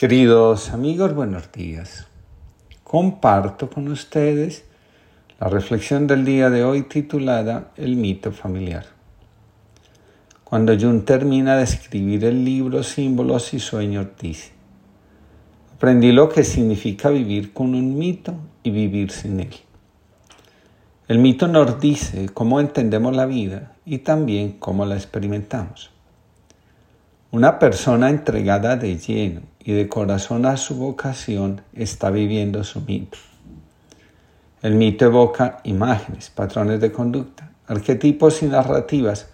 Queridos amigos, buenos días. Comparto con ustedes la reflexión del día de hoy titulada El mito familiar. Cuando Jung termina de escribir el libro Símbolos y Sueños dice, aprendí lo que significa vivir con un mito y vivir sin él. El mito nos dice cómo entendemos la vida y también cómo la experimentamos. Una persona entregada de lleno y de corazón a su vocación está viviendo su mito. El mito evoca imágenes, patrones de conducta, arquetipos y narrativas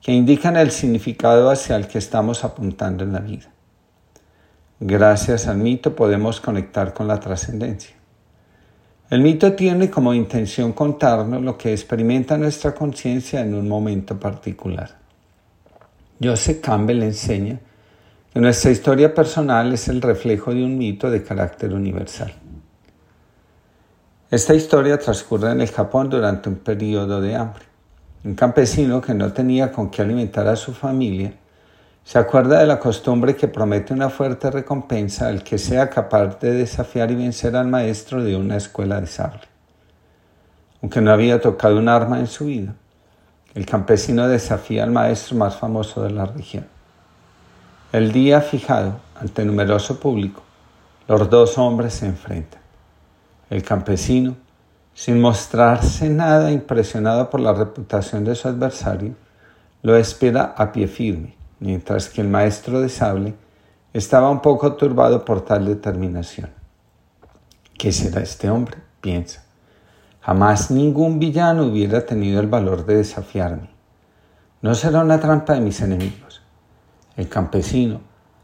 que indican el significado hacia el que estamos apuntando en la vida. Gracias al mito podemos conectar con la trascendencia. El mito tiene como intención contarnos lo que experimenta nuestra conciencia en un momento particular. Joseph Campbell enseña que nuestra historia personal es el reflejo de un mito de carácter universal. Esta historia transcurre en el Japón durante un periodo de hambre. Un campesino que no tenía con qué alimentar a su familia se acuerda de la costumbre que promete una fuerte recompensa al que sea capaz de desafiar y vencer al maestro de una escuela de sable. Aunque no había tocado un arma en su vida, el campesino desafía al maestro más famoso de la región. El día fijado, ante numeroso público, los dos hombres se enfrentan. El campesino, sin mostrarse nada impresionado por la reputación de su adversario, lo espera a pie firme, mientras que el maestro de sable estaba un poco turbado por tal determinación. ¿Qué será este hombre? piensa. Jamás ningún villano hubiera tenido el valor de desafiarme. No será una trampa de mis enemigos. El campesino,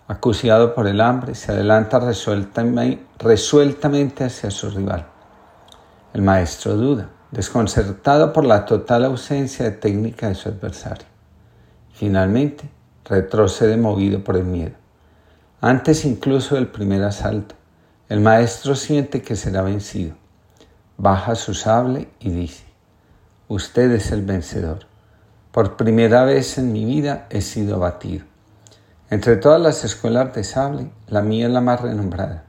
acuciado por el hambre, se adelanta resueltamente hacia su rival. El maestro duda, desconcertado por la total ausencia de técnica de su adversario. Finalmente, retrocede movido por el miedo. Antes incluso del primer asalto, el maestro siente que será vencido baja su sable y dice, usted es el vencedor. Por primera vez en mi vida he sido abatido. Entre todas las escuelas de sable, la mía es la más renombrada.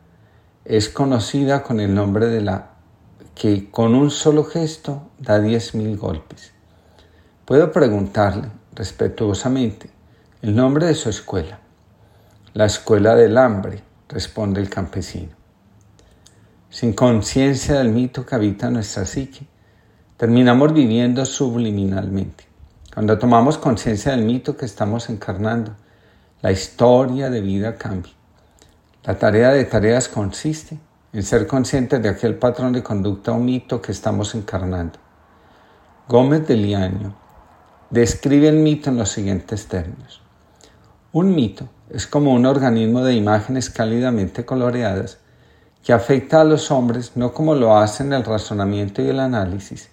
Es conocida con el nombre de la que con un solo gesto da diez mil golpes. Puedo preguntarle respetuosamente el nombre de su escuela. La escuela del hambre, responde el campesino sin conciencia del mito que habita nuestra psique, terminamos viviendo subliminalmente. Cuando tomamos conciencia del mito que estamos encarnando, la historia de vida cambia. La tarea de tareas consiste en ser conscientes de aquel patrón de conducta o mito que estamos encarnando. Gómez de Liaño describe el mito en los siguientes términos. Un mito es como un organismo de imágenes cálidamente coloreadas que afecta a los hombres no como lo hacen el razonamiento y el análisis,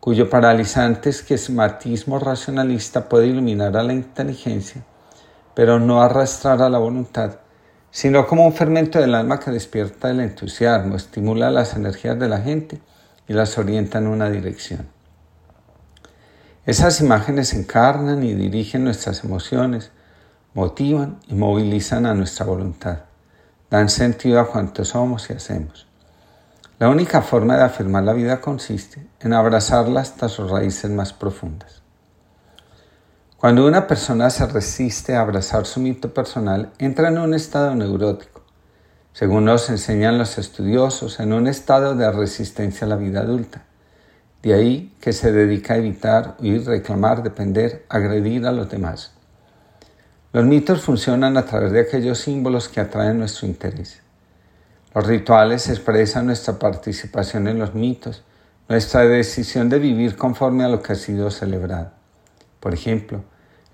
cuyo paralizante esquematismo racionalista puede iluminar a la inteligencia, pero no arrastrar a la voluntad, sino como un fermento del alma que despierta el entusiasmo, estimula las energías de la gente y las orienta en una dirección. Esas imágenes encarnan y dirigen nuestras emociones, motivan y movilizan a nuestra voluntad dan sentido a cuanto somos y hacemos. La única forma de afirmar la vida consiste en abrazarla hasta sus raíces más profundas. Cuando una persona se resiste a abrazar su mito personal, entra en un estado neurótico, según nos enseñan los estudiosos, en un estado de resistencia a la vida adulta. De ahí que se dedica a evitar, huir, reclamar, depender, agredir a los demás. Los mitos funcionan a través de aquellos símbolos que atraen nuestro interés. Los rituales expresan nuestra participación en los mitos, nuestra decisión de vivir conforme a lo que ha sido celebrado. Por ejemplo,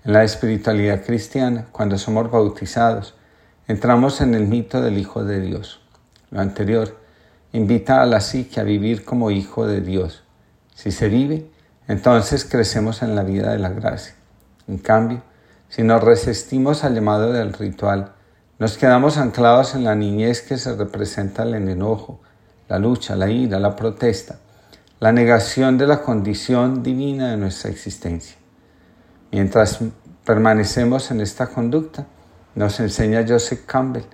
en la espiritualidad cristiana, cuando somos bautizados, entramos en el mito del Hijo de Dios. Lo anterior invita a la psique a vivir como Hijo de Dios. Si se vive, entonces crecemos en la vida de la gracia. En cambio, si nos resistimos al llamado del ritual, nos quedamos anclados en la niñez que se representa en el enojo, la lucha, la ira, la protesta, la negación de la condición divina de nuestra existencia. Mientras permanecemos en esta conducta, nos enseña Joseph Campbell,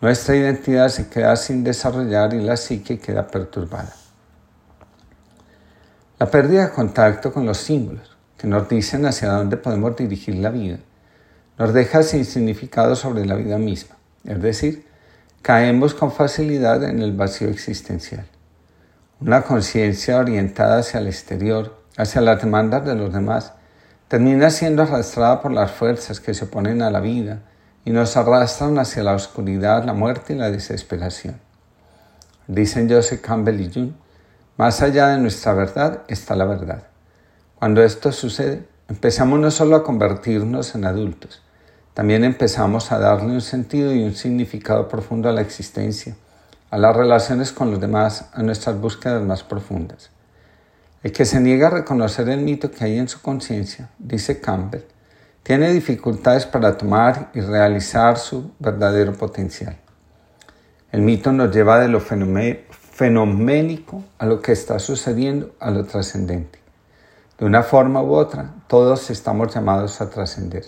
nuestra identidad se queda sin desarrollar y la psique queda perturbada. La pérdida de contacto con los símbolos que nos dicen hacia dónde podemos dirigir la vida nos deja sin significado sobre la vida misma, es decir, caemos con facilidad en el vacío existencial. Una conciencia orientada hacia el exterior, hacia las demandas de los demás, termina siendo arrastrada por las fuerzas que se oponen a la vida y nos arrastran hacia la oscuridad, la muerte y la desesperación. Dicen Joseph Campbell y Jung, más allá de nuestra verdad está la verdad. Cuando esto sucede, empezamos no solo a convertirnos en adultos, también empezamos a darle un sentido y un significado profundo a la existencia, a las relaciones con los demás, a nuestras búsquedas más profundas. El que se niega a reconocer el mito que hay en su conciencia, dice Campbell, tiene dificultades para tomar y realizar su verdadero potencial. El mito nos lleva de lo fenoménico a lo que está sucediendo, a lo trascendente. De una forma u otra, todos estamos llamados a trascender.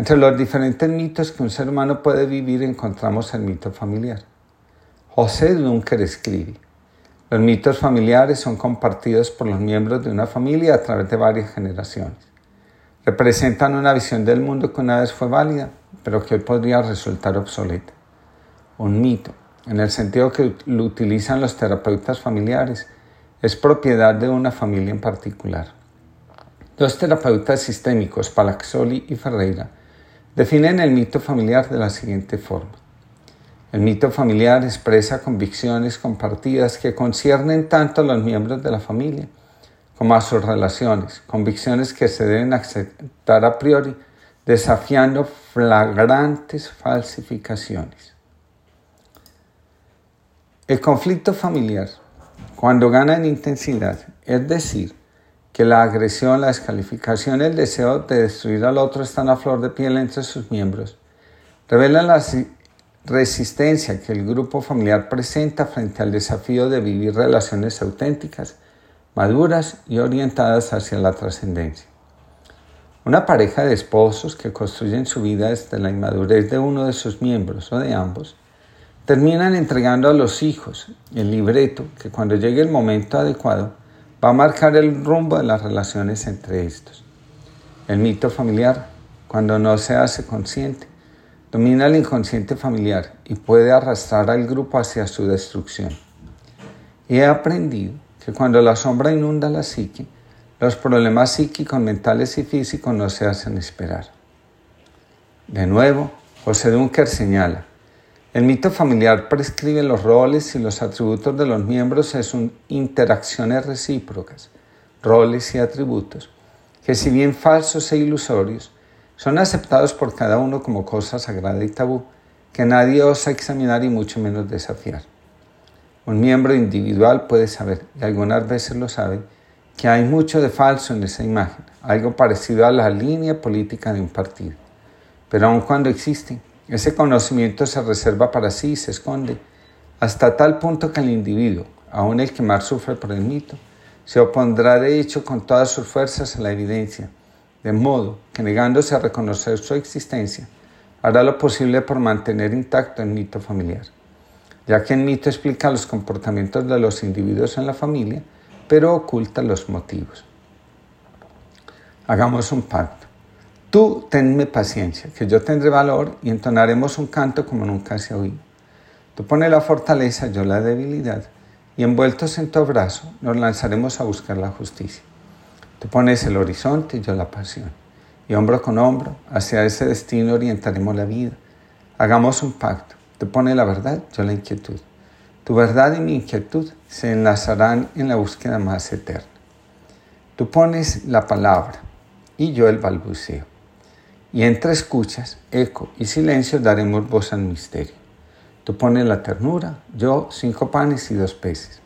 Entre los diferentes mitos que un ser humano puede vivir encontramos el mito familiar. José Dunker escribe, los mitos familiares son compartidos por los miembros de una familia a través de varias generaciones. Representan una visión del mundo que una vez fue válida, pero que hoy podría resultar obsoleta. Un mito, en el sentido que lo utilizan los terapeutas familiares, es propiedad de una familia en particular. Dos terapeutas sistémicos, Palaxoli y Ferreira, definen el mito familiar de la siguiente forma. El mito familiar expresa convicciones compartidas que conciernen tanto a los miembros de la familia como a sus relaciones, convicciones que se deben aceptar a priori, desafiando flagrantes falsificaciones. El conflicto familiar, cuando gana en intensidad, es decir, que la agresión, la descalificación, el deseo de destruir al otro están a flor de piel entre sus miembros. Revelan la resistencia que el grupo familiar presenta frente al desafío de vivir relaciones auténticas, maduras y orientadas hacia la trascendencia. Una pareja de esposos que construyen su vida desde la inmadurez de uno de sus miembros o de ambos, terminan entregando a los hijos el libreto que cuando llegue el momento adecuado va a marcar el rumbo de las relaciones entre estos. El mito familiar, cuando no se hace consciente, domina el inconsciente familiar y puede arrastrar al grupo hacia su destrucción. He aprendido que cuando la sombra inunda la psique, los problemas psíquicos, mentales y físicos no se hacen esperar. De nuevo, José Dunker señala, el mito familiar prescribe los roles y los atributos de los miembros en sus interacciones recíprocas, roles y atributos, que si bien falsos e ilusorios, son aceptados por cada uno como cosa sagrada y tabú, que nadie osa examinar y mucho menos desafiar. Un miembro individual puede saber, y algunas veces lo sabe, que hay mucho de falso en esa imagen, algo parecido a la línea política de un partido. Pero aun cuando existen, ese conocimiento se reserva para sí y se esconde, hasta tal punto que el individuo, aun el que más sufre por el mito, se opondrá de hecho con todas sus fuerzas a la evidencia, de modo que negándose a reconocer su existencia, hará lo posible por mantener intacto el mito familiar, ya que el mito explica los comportamientos de los individuos en la familia, pero oculta los motivos. Hagamos un pacto. Tú tenme paciencia, que yo tendré valor y entonaremos un canto como nunca se ha oído. Tú pones la fortaleza, yo la debilidad, y envueltos en tu abrazo nos lanzaremos a buscar la justicia. Tú pones el horizonte, yo la pasión, y hombro con hombro hacia ese destino orientaremos la vida. Hagamos un pacto. Tú pones la verdad, yo la inquietud. Tu verdad y mi inquietud se enlazarán en la búsqueda más eterna. Tú pones la palabra y yo el balbuceo y entre escuchas, eco y silencio daremos voz al misterio. Tú pones la ternura, yo cinco panes y dos peces.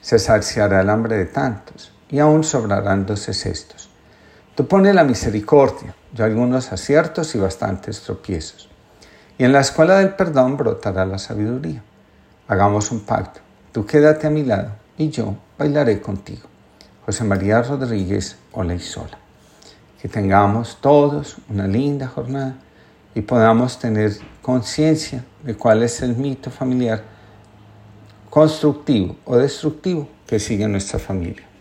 Se saciará el hambre de tantos, y aún sobrarán doce cestos. Tú pones la misericordia, yo algunos aciertos y bastantes tropiezos. Y en la escuela del perdón brotará la sabiduría. Hagamos un pacto. Tú quédate a mi lado y yo bailaré contigo. José María Rodríguez Sola que tengamos todos una linda jornada y podamos tener conciencia de cuál es el mito familiar constructivo o destructivo que sigue nuestra familia.